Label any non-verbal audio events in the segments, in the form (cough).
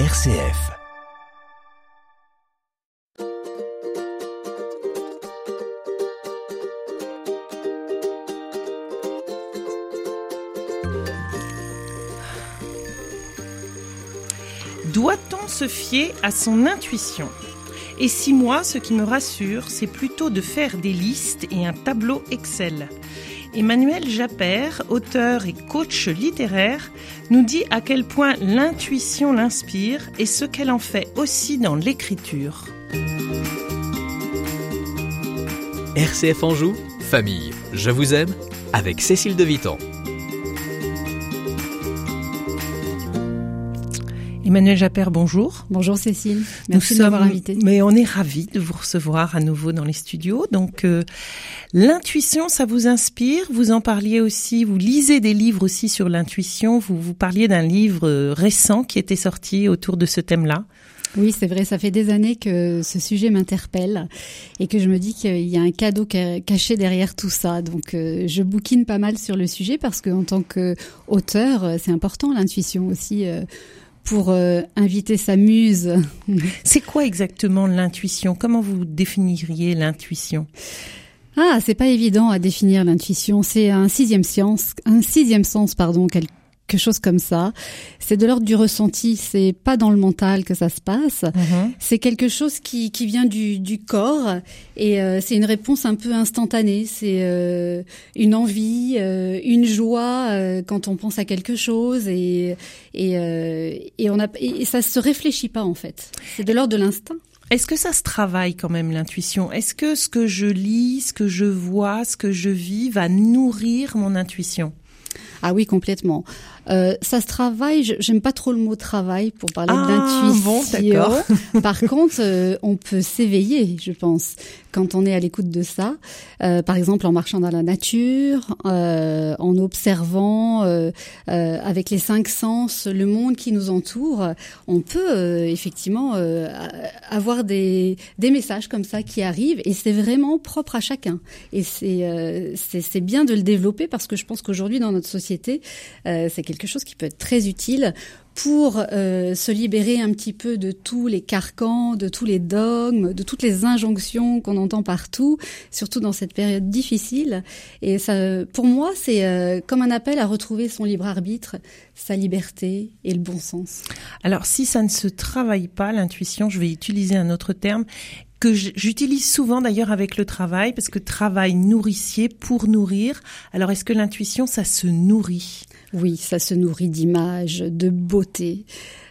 RCF. Doit-on se fier à son intuition? Et si moi, ce qui me rassure, c'est plutôt de faire des listes et un tableau Excel? Emmanuel Japper, auteur et coach littéraire, nous dit à quel point l'intuition l'inspire et ce qu'elle en fait aussi dans l'écriture. RCF Anjou, famille, je vous aime, avec Cécile de Vitan. Emmanuel Japper, bonjour. Bonjour Cécile, merci de m'avoir invité. Mais on est ravis de vous recevoir à nouveau dans les studios. Donc euh, l'intuition, ça vous inspire Vous en parliez aussi, vous lisez des livres aussi sur l'intuition. Vous, vous parliez d'un livre euh, récent qui était sorti autour de ce thème-là. Oui, c'est vrai, ça fait des années que ce sujet m'interpelle et que je me dis qu'il y a un cadeau caché derrière tout ça. Donc euh, je bouquine pas mal sur le sujet parce qu'en tant qu'auteur, c'est important l'intuition aussi pour euh, inviter sa muse. (laughs) C'est quoi exactement l'intuition? Comment vous définiriez l'intuition? Ah, c'est pas évident à définir l'intuition. C'est un sixième science, un sixième sens, pardon, quelque chose comme ça. C'est de l'ordre du ressenti, c'est pas dans le mental que ça se passe. Mhm. C'est quelque chose qui, qui vient du, du corps et euh, c'est une réponse un peu instantanée. C'est euh, une envie, euh, une joie quand on pense à quelque chose et et, et on a et ça se réfléchit pas en fait. C'est de l'ordre de l'instinct. Est-ce que ça se travaille quand même l'intuition? Est-ce que ce que je lis, ce que je vois, ce que je vis va nourrir mon intuition? Ah oui, complètement. Euh, ça se travaille. J'aime pas trop le mot travail pour parler ah, d'intuition. Bon, (laughs) par contre, euh, on peut s'éveiller, je pense, quand on est à l'écoute de ça. Euh, par exemple, en marchant dans la nature, euh, en observant euh, avec les cinq sens le monde qui nous entoure, on peut effectivement avoir des, des messages comme ça qui arrivent et c'est vraiment propre à chacun. Et c'est c'est bien de le développer parce que je pense qu'aujourd'hui dans notre société, c'est quelque chose qui peut être très utile pour euh, se libérer un petit peu de tous les carcans, de tous les dogmes, de toutes les injonctions qu'on entend partout, surtout dans cette période difficile. Et pour moi, c'est euh, comme un appel à retrouver son libre arbitre, sa liberté et le bon sens. Alors, si ça ne se travaille pas, l'intuition, je vais utiliser un autre terme que j'utilise souvent d'ailleurs avec le travail, parce que travail nourricier pour nourrir. Alors, est-ce que l'intuition, ça se nourrit? Oui, ça se nourrit d'images, de beauté,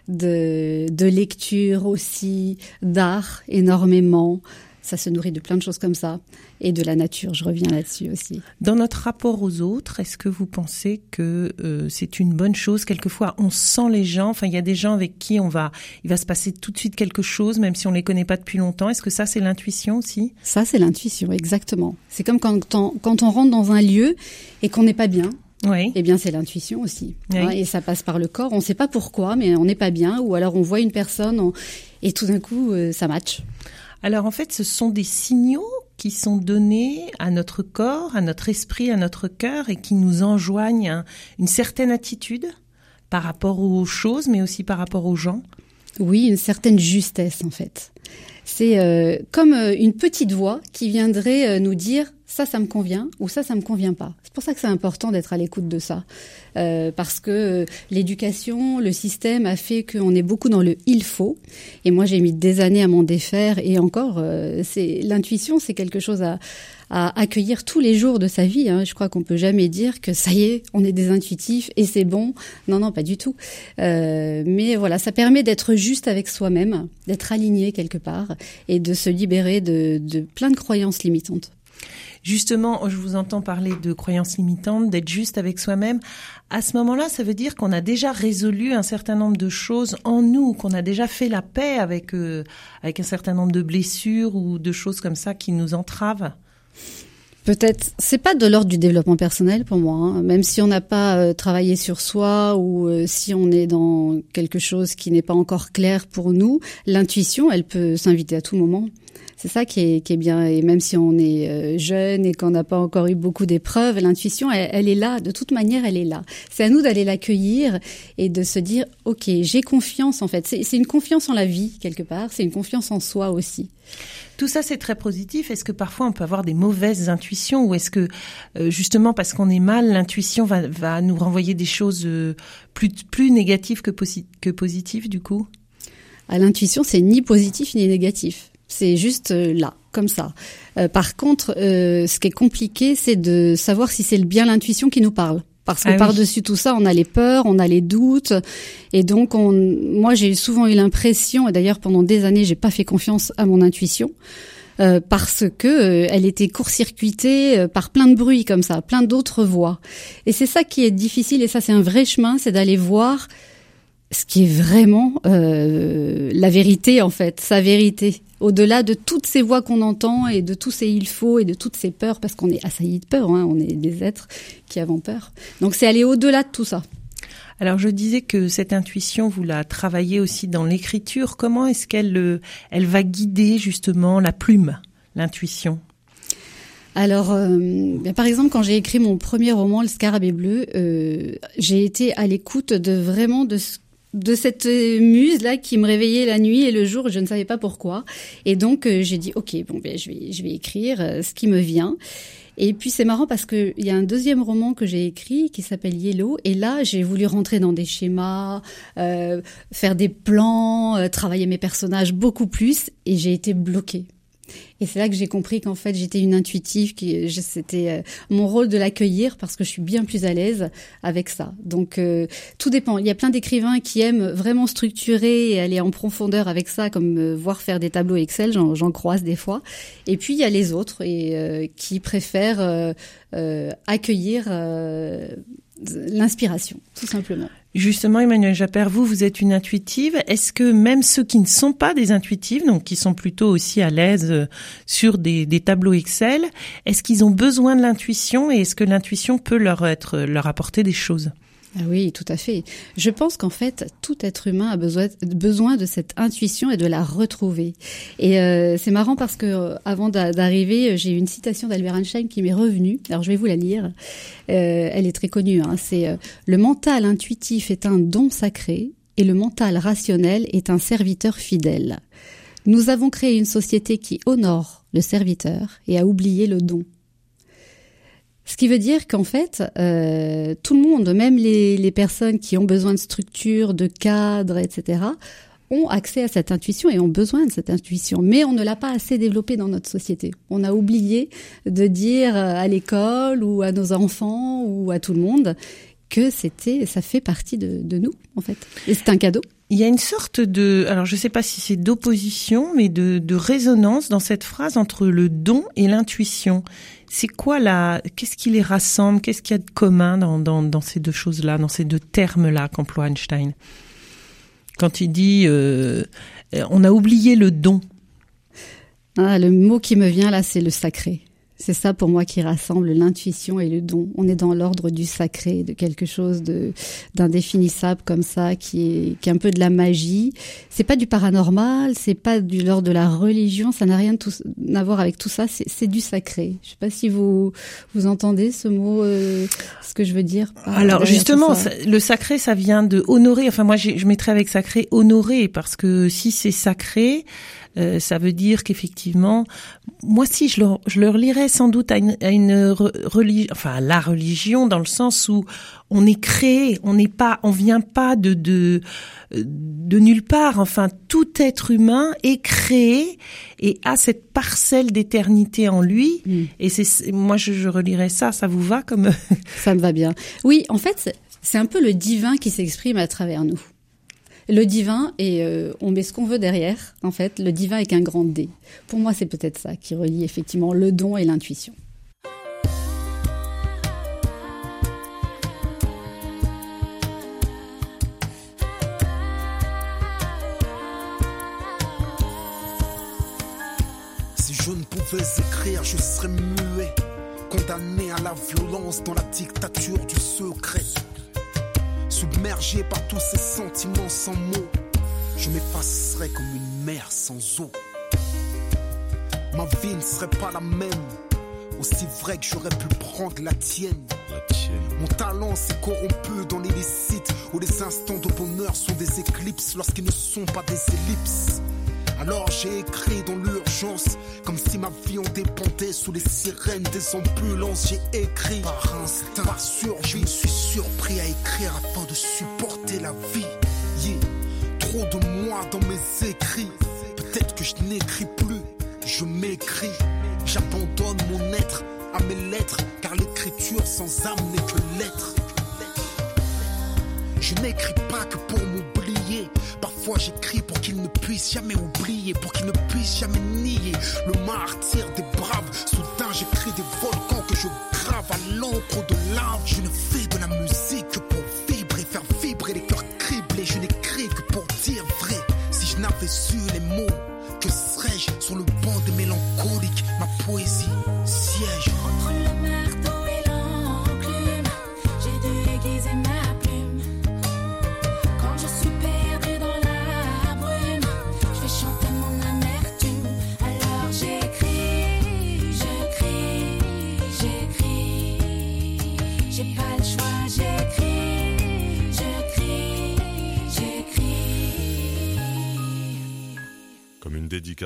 de, de lecture aussi, d'art énormément. Ça se nourrit de plein de choses comme ça. Et de la nature, je reviens là-dessus aussi. Dans notre rapport aux autres, est-ce que vous pensez que euh, c'est une bonne chose? Quelquefois, on sent les gens. Enfin, il y a des gens avec qui on va, il va se passer tout de suite quelque chose, même si on les connaît pas depuis longtemps. Est-ce que ça, c'est l'intuition aussi? Ça, c'est l'intuition, exactement. C'est comme quand on, quand on rentre dans un lieu et qu'on n'est pas bien oui. Eh bien, c'est l'intuition aussi. Hein, et ça passe par le corps. On ne sait pas pourquoi, mais on n'est pas bien. Ou alors on voit une personne et tout d'un coup, euh, ça match. Alors en fait, ce sont des signaux qui sont donnés à notre corps, à notre esprit, à notre cœur et qui nous enjoignent une certaine attitude par rapport aux choses, mais aussi par rapport aux gens. Oui, une certaine justesse en fait. C'est euh, comme euh, une petite voix qui viendrait nous dire ça, ça me convient ou ça, ça me convient pas. C'est pour ça que c'est important d'être à l'écoute de ça, euh, parce que euh, l'éducation, le système a fait qu'on est beaucoup dans le il faut. Et moi, j'ai mis des années à m'en défaire. Et encore, euh, c'est l'intuition, c'est quelque chose à, à accueillir tous les jours de sa vie. Hein. Je crois qu'on peut jamais dire que ça y est, on est des intuitifs et c'est bon. Non, non, pas du tout. Euh, mais voilà, ça permet d'être juste avec soi-même, d'être aligné quelque part et de se libérer de, de plein de croyances limitantes. Justement, je vous entends parler de croyances limitantes, d'être juste avec soi-même. À ce moment-là, ça veut dire qu'on a déjà résolu un certain nombre de choses en nous, qu'on a déjà fait la paix avec euh, avec un certain nombre de blessures ou de choses comme ça qui nous entravent. Peut-être, c'est pas de l'ordre du développement personnel pour moi. Hein. Même si on n'a pas euh, travaillé sur soi ou euh, si on est dans quelque chose qui n'est pas encore clair pour nous, l'intuition, elle peut s'inviter à tout moment. C'est ça qui est, qui est bien. Et même si on est euh, jeune et qu'on n'a pas encore eu beaucoup d'épreuves, l'intuition, elle, est là. De toute manière, elle est là. C'est à nous d'aller l'accueillir et de se dire, ok, j'ai confiance en fait. C'est une confiance en la vie quelque part. C'est une confiance en soi aussi. Tout ça, c'est très positif. Est-ce que parfois on peut avoir des mauvaises intuitions ou est-ce que euh, justement parce qu'on est mal, l'intuition va, va nous renvoyer des choses euh, plus, plus négatives que, que positives du coup? À l'intuition, c'est ni positif ni négatif. C'est juste euh, là, comme ça. par contre, ce qui est compliqué, c'est de savoir si c'est bien l'intuition qui nous parle. Parce que ah par-dessus tout ça, on a les peurs, on a les doutes, et donc on, moi j'ai souvent eu l'impression, et d'ailleurs pendant des années j'ai pas fait confiance à mon intuition, euh, parce que euh, elle était court-circuitée euh, par plein de bruits comme ça, plein d'autres voix. Et c'est ça qui est difficile, et ça c'est un vrai chemin, c'est d'aller voir ce qui est vraiment la vérité en fait, sa vérité au-delà de toutes ces voix qu'on entend et de tous ces il faut et de toutes ces peurs, parce qu'on est assaillis de peur, hein, on est des êtres qui avons peur. Donc c'est aller au-delà de tout ça. Alors je disais que cette intuition, vous la travaillez aussi dans l'écriture. Comment est-ce qu'elle euh, elle va guider justement la plume, l'intuition? Alors, euh, par exemple, quand j'ai écrit mon premier roman, Le Scarabée bleu, euh, j'ai été à l'écoute de vraiment de ce de cette muse là qui me réveillait la nuit et le jour, je ne savais pas pourquoi. Et donc euh, j'ai dit ok, bon ben je vais je vais écrire euh, ce qui me vient. Et puis c'est marrant parce que il y a un deuxième roman que j'ai écrit qui s'appelle Yellow et là j'ai voulu rentrer dans des schémas, euh, faire des plans, travailler mes personnages beaucoup plus et j'ai été bloquée et c'est là que j'ai compris qu'en fait j'étais une intuitive, qui c'était euh, mon rôle de l'accueillir parce que je suis bien plus à l'aise avec ça. Donc euh, tout dépend. Il y a plein d'écrivains qui aiment vraiment structurer et aller en profondeur avec ça, comme euh, voir faire des tableaux Excel. J'en croise des fois. Et puis il y a les autres et qui préfèrent accueillir l'inspiration, tout simplement. Justement, Emmanuel Japper, vous, vous êtes une intuitive. Est-ce que même ceux qui ne sont pas des intuitives, donc qui sont plutôt aussi à l'aise euh, sur des, des tableaux Excel, est-ce qu'ils ont besoin de l'intuition et est-ce que l'intuition peut leur être leur apporter des choses? Ah oui, tout à fait. Je pense qu'en fait, tout être humain a besoin, besoin de cette intuition et de la retrouver. Et euh, c'est marrant parce que euh, avant d'arriver, j'ai une citation d'Albert Einstein qui m'est revenue. Alors je vais vous la lire. Euh, elle est très connue. Hein. C'est le mental intuitif est un don sacré et le mental rationnel est un serviteur fidèle. Nous avons créé une société qui honore le serviteur et a oublié le don. Ce qui veut dire qu'en fait, euh, tout le monde, même les, personnes qui ont besoin de structure, de cadre, etc., ont accès à cette intuition et ont besoin de cette intuition. Mais on ne l'a pas assez développée dans notre société. On a oublié de dire à l'école ou à nos enfants ou à tout le monde que c'était, ça fait partie de, nous, en fait. Et c'est un cadeau. Il y a une sorte de, alors je ne sais pas si c'est d'opposition, mais de résonance dans cette phrase entre le don et l'intuition. C'est quoi la, qu'est-ce qui les rassemble, qu'est-ce qu'il y a de commun dans, dans, ces deux choses-là, dans ces deux termes-là qu'emploie Einstein? Quand il dit, euh, on a oublié le don. Ah, le mot qui me vient là, c'est le sacré. C'est ça pour moi qui rassemble l'intuition et le don. On est dans l'ordre du sacré, de quelque chose de d'indéfinissable comme ça, qui est qui est un peu de la magie. C'est pas du paranormal, c'est pas du l'ordre de la religion, ça n'a rien à voir avec tout ça. C'est du sacré. Je sais pas si vous vous entendez ce mot, euh, ce que je veux dire. Alors justement, le sacré, ça vient de honorer. Enfin moi, je mettrais avec sacré honorer parce que si c'est sacré. Euh, ça veut dire qu'effectivement, moi si je leur, je leur lirais sans doute à une, à une religion, enfin à la religion dans le sens où on est créé, on n'est pas, on vient pas de, de de nulle part. Enfin, tout être humain est créé et a cette parcelle d'éternité en lui. Mm. Et c'est moi je, je relirais ça. Ça vous va comme Ça me va bien. Oui, en fait, c'est un peu le divin qui s'exprime à travers nous. Le divin, et euh, on met ce qu'on veut derrière, en fait, le divin est qu'un grand D. Pour moi, c'est peut-être ça qui relie effectivement le don et l'intuition. Si je ne pouvais écrire, je serais muet, condamné à la violence dans la dictature du secret submergé par tous ces sentiments sans mots. Je m'effacerai comme une mer sans eau. ma vie ne serait pas la même. Aussi vrai que j'aurais pu prendre la tienne. La tienne. Mon talent s'est corrompu dans l'illicite où les instants de bonheur sont des éclipses lorsqu'ils ne sont pas des ellipses. Alors j'ai écrit dans l'urgence, comme si ma vie en dépendait sous les sirènes des ambulances. J'ai écrit par instinct, par. Je me suis surpris à écrire afin de supporter la vie. Yeah. Trop de moi dans mes écrits. Peut-être que je n'écris plus, je m'écris. J'abandonne mon être à mes lettres, car l'écriture sans âme n'est que lettre. Je n'écris pas que pour m'oublier. Parfois j'écris pour qu'il ne puisse jamais oublier, pour qu'il ne puisse jamais nier le martyr des braves. Soudain j'écris des volcans que je grave à l'encre de lave. Je ne fais de la musique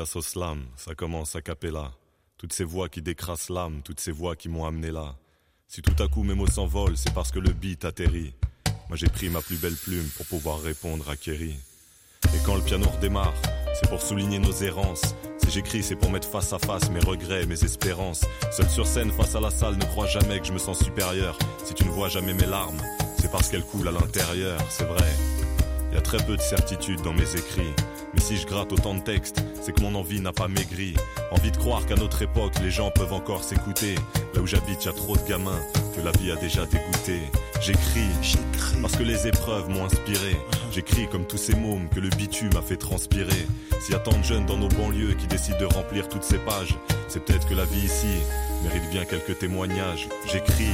Slam, ça commence à capella. Toutes ces voix qui décrassent l'âme, toutes ces voix qui m'ont amené là. Si tout à coup mes mots s'envolent, c'est parce que le beat atterrit. Moi j'ai pris ma plus belle plume pour pouvoir répondre à Kerry. Et quand le piano redémarre, c'est pour souligner nos errances. Si j'écris, c'est pour mettre face à face mes regrets, mes espérances. Seul sur scène, face à la salle, ne crois jamais que je me sens supérieur. Si tu ne vois jamais mes larmes, c'est parce qu'elles coulent à l'intérieur, c'est vrai. Il y a très peu de certitude dans mes écrits. Mais si je gratte autant de textes, c'est que mon envie n'a pas maigri. Envie de croire qu'à notre époque, les gens peuvent encore s'écouter. Là où j'habite, y a trop de gamins que la vie a déjà dégoûté. J'écris, J'écris. parce que les épreuves m'ont inspiré. J'écris comme tous ces mômes que le bitume a fait transpirer. S'il y a tant de jeunes dans nos banlieues qui décident de remplir toutes ces pages, c'est peut-être que la vie ici mérite bien quelques témoignages. J'écris,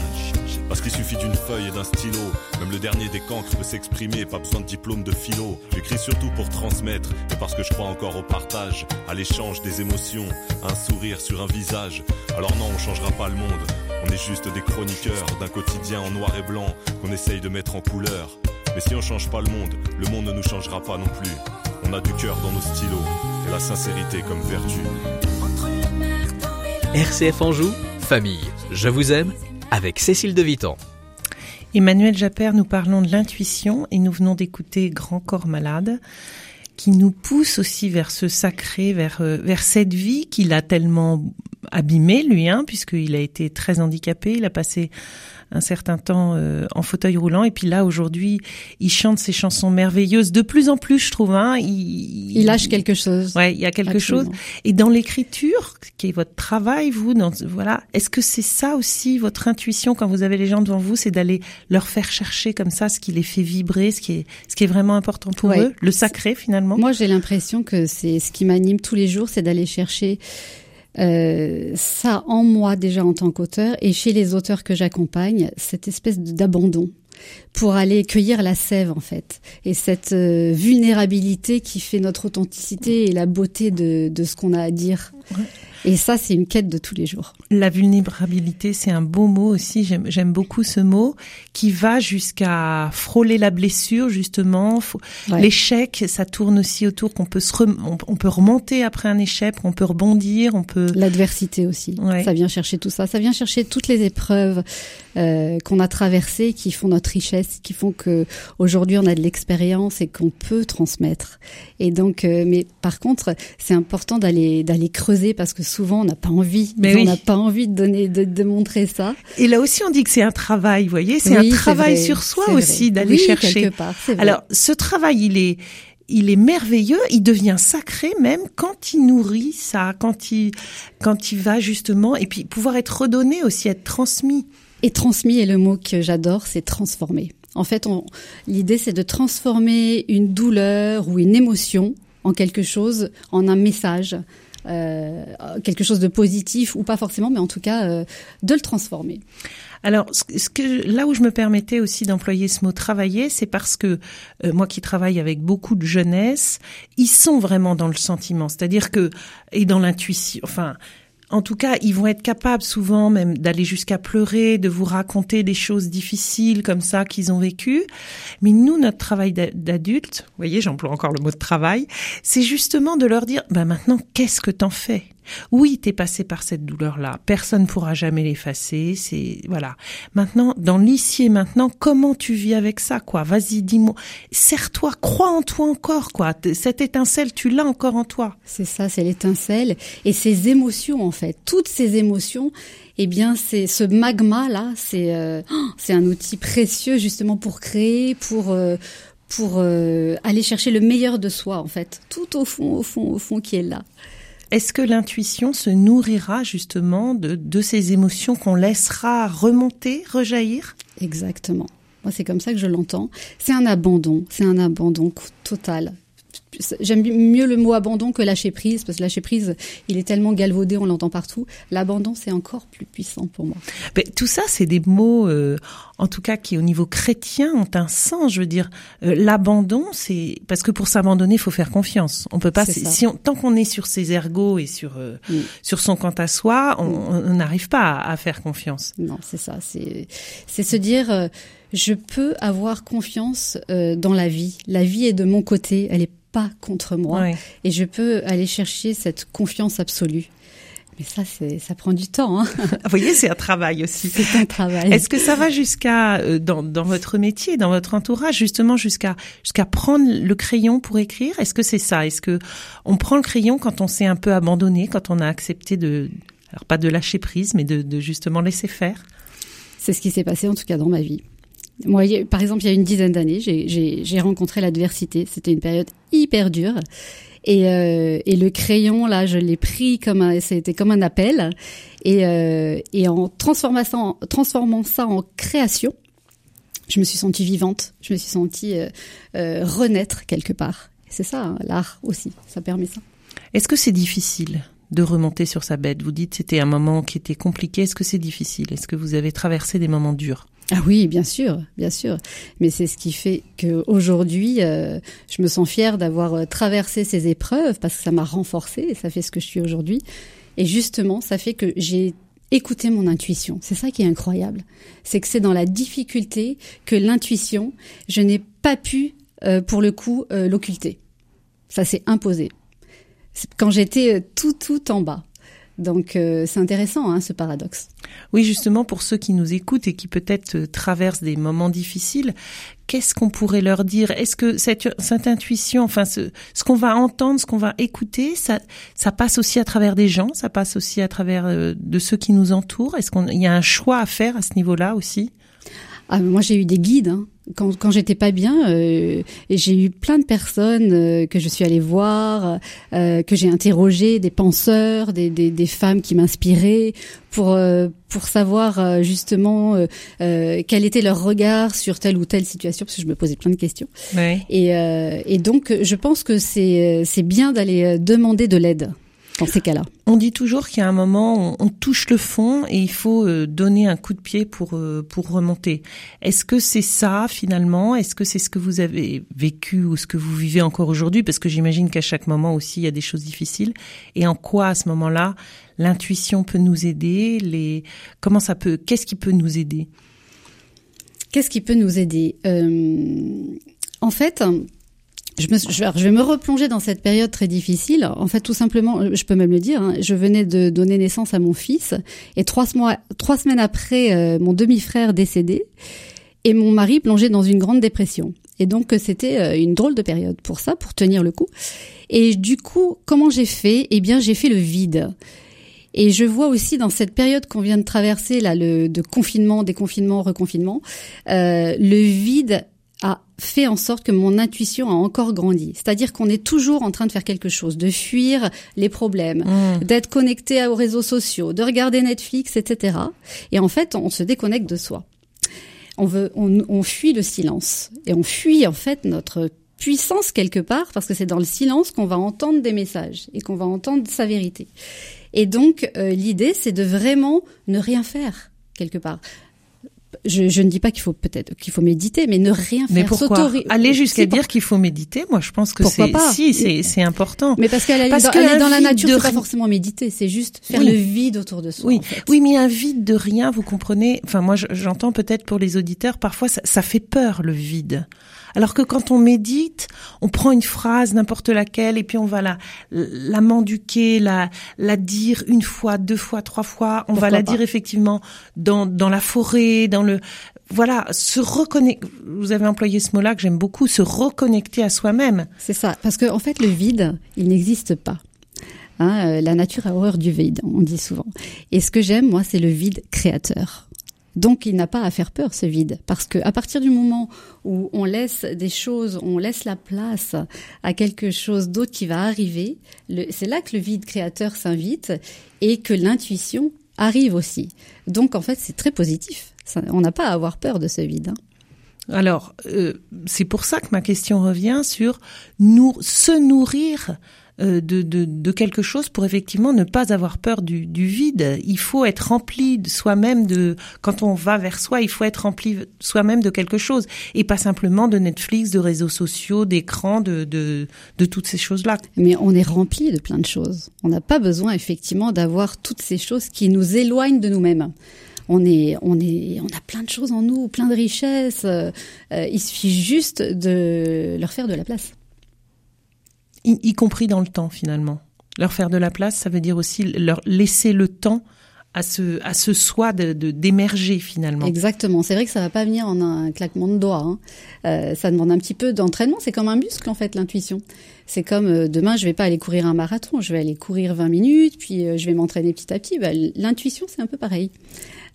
parce qu'il suffit d'une feuille et d'un stylo. Même le dernier des cancres peut s'exprimer, pas besoin de diplôme de philo. J'écris surtout pour transmettre, et parce que je crois encore au partage, à l'échange des émotions, à un sourire sur un visage. Alors non, on changera pas le monde. On est juste des chroniqueurs d'un quotidien en noir et blanc qu'on essaye de mettre en couleur. Mais si on change pas le monde, le monde ne nous changera pas non plus. On a du cœur dans nos stylos et la sincérité comme vertu. RCF Anjou, famille, je vous aime, avec Cécile de Vitan. Emmanuel Japper, nous parlons de l'intuition et nous venons d'écouter Grand Corps Malade qui nous pousse aussi vers ce sacré, vers, euh, vers cette vie qu'il a tellement abîmé lui, hein, puisqu'il a été très handicapé, il a passé un certain temps euh, en fauteuil roulant et puis là aujourd'hui il chante ses chansons merveilleuses de plus en plus je trouve hein il, Il lâche quelque chose. ouais il y a quelque Absolument. chose et dans l'écriture qui est votre travail vous dans voilà est-ce que c'est ça aussi votre intuition quand vous avez les gens devant vous c'est d'aller leur faire chercher comme ça ce qui les fait vibrer ce qui est ce qui est vraiment important pour Ouais. eux le sacré finalement? Moi, j'ai l'impression que c'est ce qui m'anime tous les jours, c'est d'aller chercher euh, ça en moi déjà en tant qu'auteur et chez les auteurs que j'accompagne, cette espèce d'abandon pour aller cueillir la sève en fait et cette euh, vulnérabilité qui fait notre authenticité et la beauté de, de ce qu'on a à dire. Ouais. Et ça, c'est une quête de tous les jours. La vulnérabilité, c'est un beau mot aussi. J'aime, beaucoup ce mot qui va jusqu'à frôler la blessure justement. Ouais. L'échec, ça tourne aussi autour qu'on peut se, rem- on, on peut remonter après un échec, on peut rebondir, on peut. L'adversité aussi. Ouais. Ça vient chercher tout ça. Ça vient chercher toutes les épreuves euh, qu'on a traversées, qui font notre richesse, qui font que aujourd'hui on a de l'expérience et qu'on peut transmettre. Et donc, euh, mais par contre, c'est important d'aller d'aller creuser parce que souvent on n'a pas envie. Mais on oui. n'a pas envie de donner, de, de montrer ça. Et là aussi, on dit que c'est un travail. Vous voyez, c'est Oui, un travail vrai, sur soi aussi d'aller Oui, chercher. quelque part. vrai. Alors, ce travail, il est, il est merveilleux. Il devient sacré même quand il nourrit ça, quand il, quand il va justement, et puis pouvoir être redonné aussi, être transmis. Et transmis est le mot que j'adore, c'est transformer. En fait, l'idée c'est de transformer une douleur ou une émotion en quelque chose, en un message, euh, quelque chose de positif ou pas forcément, mais en tout cas euh, de le transformer. Alors, ce que là où je me permettais aussi d'employer ce mot travailler, c'est parce que euh, moi qui travaille avec beaucoup de jeunesse, ils sont vraiment dans le sentiment, c'est-à-dire que et dans l'intuition. Enfin, en tout cas, ils vont être capables souvent même d'aller jusqu'à pleurer, de vous raconter des choses difficiles comme ça qu'ils ont vécues. Mais nous, notre travail d'a- d'adulte, vous voyez, j'emploie encore le mot de travail, c'est justement de leur dire, bah maintenant, qu'est-ce que t'en fais? Oui, t'es passé par cette douleur-là. Personne pourra jamais l'effacer. C'est voilà. Maintenant, dans l'ici et maintenant, comment tu vis avec ça, quoi? Vas-y, dis-moi. Serre-toi, crois en toi encore, quoi. Cette étincelle, tu l'as encore en toi. C'est ça, c'est l'étincelle et ces émotions en fait, toutes ces émotions. Eh bien, c'est ce magma là, c'est euh, oh, c'est un outil précieux justement pour créer, pour euh, pour euh, aller chercher le meilleur de soi en fait, tout au fond, au fond, au fond qui est là. Est-ce que l'intuition se nourrira justement de, de ces émotions qu'on laissera remonter, rejaillir? Exactement. Moi, c'est comme ça que je l'entends. C'est un abandon, c'est un abandon total. J'aime mieux le mot abandon que lâcher prise, parce que lâcher prise, il est tellement galvaudé, on l'entend partout. L'abandon, c'est encore plus puissant pour moi. Mais tout ça, c'est des mots, euh, en tout cas, qui au niveau chrétien ont un sens. Je veux dire, euh, l'abandon, c'est parce que pour s'abandonner, il faut faire confiance. On peut pas, si on, tant qu'on est sur ses ergots et sur euh, sur son quant à soi, on on n'arrive pas à, à faire confiance. Non, c'est ça. C'est c'est se dire, euh, je peux avoir confiance euh, dans la vie. La vie est de mon côté, elle est pas contre moi, Ouais. et je peux aller chercher cette confiance absolue. Mais ça, c'est ça prend du temps. Hein. (laughs) Vous voyez, c'est un travail aussi. C'est un travail. Est-ce que ça va jusqu'à euh, dans, dans votre métier, dans votre entourage, justement jusqu'à jusqu'à prendre le crayon pour écrire? Est-ce que c'est ça? Est-ce que on prend le crayon quand on s'est un peu abandonné, quand on a accepté de alors pas de lâcher prise, mais de, de justement laisser faire? C'est ce qui s'est passé en tout cas dans ma vie. Moi, par exemple, il y a une dizaine d'années, j'ai- rencontré l'adversité. C'était une période hyper dure. Et, euh, et le crayon, là, je l'ai pris comme un, c'était comme un appel. Et, euh, en transformant ça, en, création, je me suis sentie vivante. Je me suis sentie euh, renaître quelque part. C'est ça, hein, l'art aussi. Ça permet ça. Est-ce que c'est difficile de remonter sur sa bête? Vous dites c'était un moment qui était compliqué. Est-ce que c'est difficile? Est-ce que vous avez traversé des moments durs? Ah oui, bien sûr, bien sûr. Mais c'est ce qui fait que aujourd'hui, euh, je me sens fière d'avoir euh, traversé ces épreuves parce que ça m'a renforcée et ça fait ce que je suis aujourd'hui. Et justement, ça fait que j'ai écouté mon intuition. C'est ça qui est incroyable. C'est que c'est dans la difficulté que l'intuition, je n'ai pas pu, euh, pour le coup, euh, l'occulter. Ça s'est imposé. Quand j'étais euh, tout, tout en bas. Donc euh, c'est intéressant, hein, ce paradoxe. Oui, justement, pour ceux qui nous écoutent et qui peut-être euh, traversent des moments difficiles, qu'est-ce qu'on pourrait leur dire? Est-ce que cette, cette intuition, enfin, ce, ce qu'on va entendre, ce qu'on va écouter, ça, ça passe aussi à travers des gens, ça passe aussi à travers euh, de ceux qui nous entourent? Est-ce qu'il y a un choix à faire à ce niveau-là aussi? Ah, moi j'ai eu des guides. Hein. Quand, quand j'étais pas bien, euh, j'ai eu plein de personnes euh, que je suis allée voir, euh, que j'ai interrogées, des penseurs, des, des, des femmes qui m'inspiraient pour euh, pour savoir euh, justement euh, quel était leur regard sur telle ou telle situation, parce que je me posais plein de questions. Oui. Et, euh, et donc je pense que c'est c'est bien d'aller demander de l'aide dans ces cas-là. On dit toujours qu'il y a un moment, on, on touche le fond et il faut euh, donner un coup de pied pour euh, pour remonter. Est-ce que c'est ça finalement? Est-ce que c'est ce que vous avez vécu ou ce que vous vivez encore aujourd'hui? Parce que j'imagine qu'à chaque moment aussi il y a des choses difficiles. Et en quoi à ce moment-là l'intuition peut nous aider? Les comment ça peut Qu'est-ce qui peut nous aider? Qu'est-ce qui peut nous aider? Euh, En fait, je, me, je, je vais me replonger dans cette période très difficile. En fait, tout simplement, je peux même le dire, hein, je venais de donner naissance à mon fils et trois, mois, trois semaines après, euh, mon demi-frère décédé et mon mari plongé dans une grande dépression. Et donc, euh, c'était euh, une drôle de période pour ça, pour tenir le coup. Et du coup, comment j'ai fait? Eh bien, j'ai fait le vide. Et je vois aussi dans cette période qu'on vient de traverser, là, le, de confinement, déconfinement, reconfinement, euh, le vide a fait en sorte que mon intuition a encore grandi. C'est-à-dire qu'on est toujours en train de faire quelque chose, de fuir les problèmes, Mmh. d'être connecté aux réseaux sociaux, de regarder Netflix, etc. Et en fait, on se déconnecte de soi. On veut, on, on fuit le silence et on fuit en fait notre puissance quelque part, parce que c'est dans le silence qu'on va entendre des messages et qu'on va entendre sa vérité. Et donc, euh, l'idée, c'est de vraiment ne rien faire quelque part. Je, je ne dis pas qu'il faut peut-être qu'il faut méditer, mais ne rien Mais faire. pourquoi s'autori- Aller jusqu'à pour- dire qu'il faut méditer, moi je pense que Pourquoi c'est si c'est c'est important. Mais parce qu'elle est Parce dans, que un dans la nature, de c'est pas forcément méditer, c'est juste faire Oui. le vide autour de soi. Oui, en fait. oui, mais un vide de rien, vous comprenez. Enfin, moi, je- j'entends peut-être pour les auditeurs, parfois, ça, ça fait peur le vide. Alors que quand on médite, on prend une phrase, n'importe laquelle, et puis on va la, la menduquer, la, la dire une fois, deux fois, trois fois. On va Pourquoi la dire effectivement dans, dans la forêt, dans le, voilà, se reconnecter. Vous avez employé ce mot-là que j'aime beaucoup, se reconnecter à soi-même. C'est ça, parce que en fait, le vide, il n'existe pas. Hein, euh, la nature a horreur du vide, on dit souvent. Et ce que j'aime, moi, c'est le vide créateur. Donc, il n'a pas à faire peur ce vide, parce que à partir du moment où on laisse des choses, on laisse la place à quelque chose d'autre qui va arriver, c'est là que le vide créateur s'invite et que l'intuition arrive aussi. Donc, en fait, c'est très positif. Ça- on n'a pas à avoir peur de ce vide. hein. Alors, euh, c'est pour ça que ma question revient sur nous, se nourrir euh, de, de, de quelque chose pour effectivement ne pas avoir peur du, du vide. Il faut être rempli de soi-même de quand on va vers soi, il faut être rempli soi-même de quelque chose et pas simplement de Netflix, de réseaux sociaux, d'écrans, de, de, de toutes ces choses-là. Mais on est rempli de plein de choses. On n'a pas besoin effectivement d'avoir toutes ces choses qui nous éloignent de nous-mêmes. On est, on est, on a plein de choses en nous, plein de richesses. euh, il suffit juste de leur faire de la place. y compris dans le temps finalement. Leur faire de la place, ça veut dire aussi leur laisser le temps à ce, à ce soi de, d'émerger finalement. Exactement. C'est vrai que ça va pas venir en un claquement de doigts. hein. Euh, ça demande un petit peu d'entraînement. C'est comme un muscle en fait, l'intuition. C'est comme euh, demain, je vais pas aller courir un marathon. Je vais aller courir 20 minutes, puis euh, je vais m'entraîner petit à petit. Bah, l'intuition, c'est un peu pareil.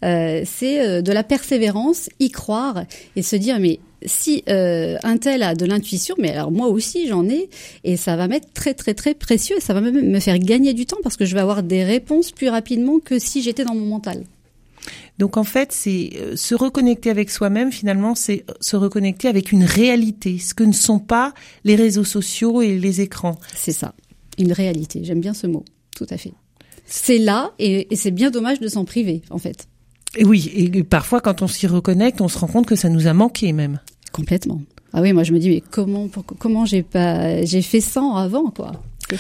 Euh, c'est euh, de la persévérance, y croire et se dire mais si euh, un tel a de l'intuition, mais alors moi aussi j'en ai, et ça va m'être très très très précieux, ça va même me faire gagner du temps parce que je vais avoir des réponses plus rapidement que si j'étais dans mon mental. Donc en fait, c'est euh, se reconnecter avec soi-même finalement, c'est se reconnecter avec une réalité, ce que ne sont pas les réseaux sociaux et les écrans. C'est ça, une réalité. J'aime bien ce mot, tout à fait. C'est là, et, et c'est bien dommage de s'en priver, en fait, Et oui, et parfois quand on s'y reconnecte, on se rend compte que ça nous a manqué même. complètement. Ah oui, moi je me dis mais comment, pour- comment j'ai pas, j'ai fait 100 avant, quoi?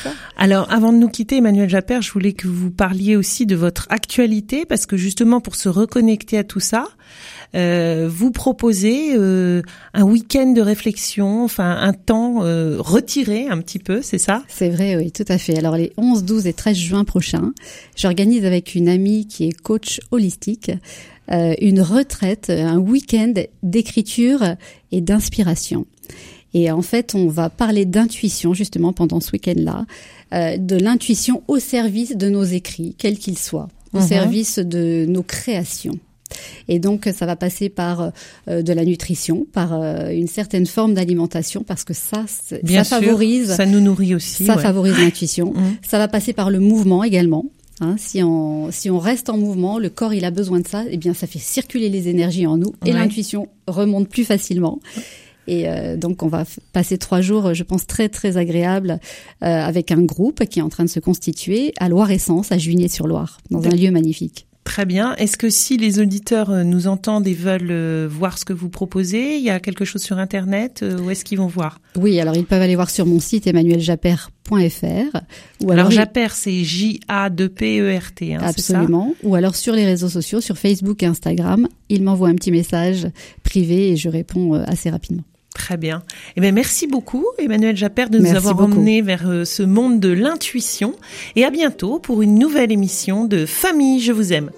Ça. Alors, avant de nous quitter, Emmanuel Japper, je voulais que vous parliez aussi de votre actualité, parce que justement, pour se reconnecter à tout ça, vous proposez euh, un week-end de réflexion, enfin un temps euh, retiré un petit peu, c'est ça? C'est vrai, oui, tout à fait. Alors les 11, 12 et 13 juin prochains, j'organise avec une amie qui est coach holistique euh, une retraite, un week-end d'écriture et d'inspiration. Et en fait, on va parler d'intuition justement pendant ce week-end-là, euh, de l'intuition au service de nos écrits, quels qu'ils soient, au Mhm. service de nos créations. Et donc, ça va passer par euh, de la nutrition, par euh, une certaine forme d'alimentation, parce que ça, Bien ça sûr, favorise ça nous nourrit aussi. ça ouais. favorise l'intuition. (laughs) Mhm. Ça va passer par le mouvement également. Hein, si on si on reste en mouvement, le corps il a besoin de ça. Eh bien, ça fait circuler les énergies en nous et Ouais. l'intuition remonte plus facilement. Et euh, donc, on va passer trois jours, je pense très très agréables, euh, avec un groupe qui est en train de se constituer à Loire-Essence, à Juigné-sur-Loire, dans un lieu magnifique. Très bien. Est-ce que si les auditeurs euh, nous entendent et veulent euh, voir ce que vous proposez, il y a quelque chose sur Internet euh, Où est-ce qu'ils vont voir? Oui, alors ils peuvent aller voir sur mon site emmanueljaper.fr ou Alors, alors, ils- c'est J-A-2-P-E-R-T, hein, ça? Absolument. Ou alors sur les réseaux sociaux, sur Facebook et Instagram, il m'envoie un petit message privé et je réponds assez rapidement. Très bien. Eh bien, merci beaucoup, Emmanuel Japper, de nous Merci avoir beaucoup. emmenés vers euh, ce monde de l'intuition. Et à bientôt pour une nouvelle émission de Famille, je vous aime.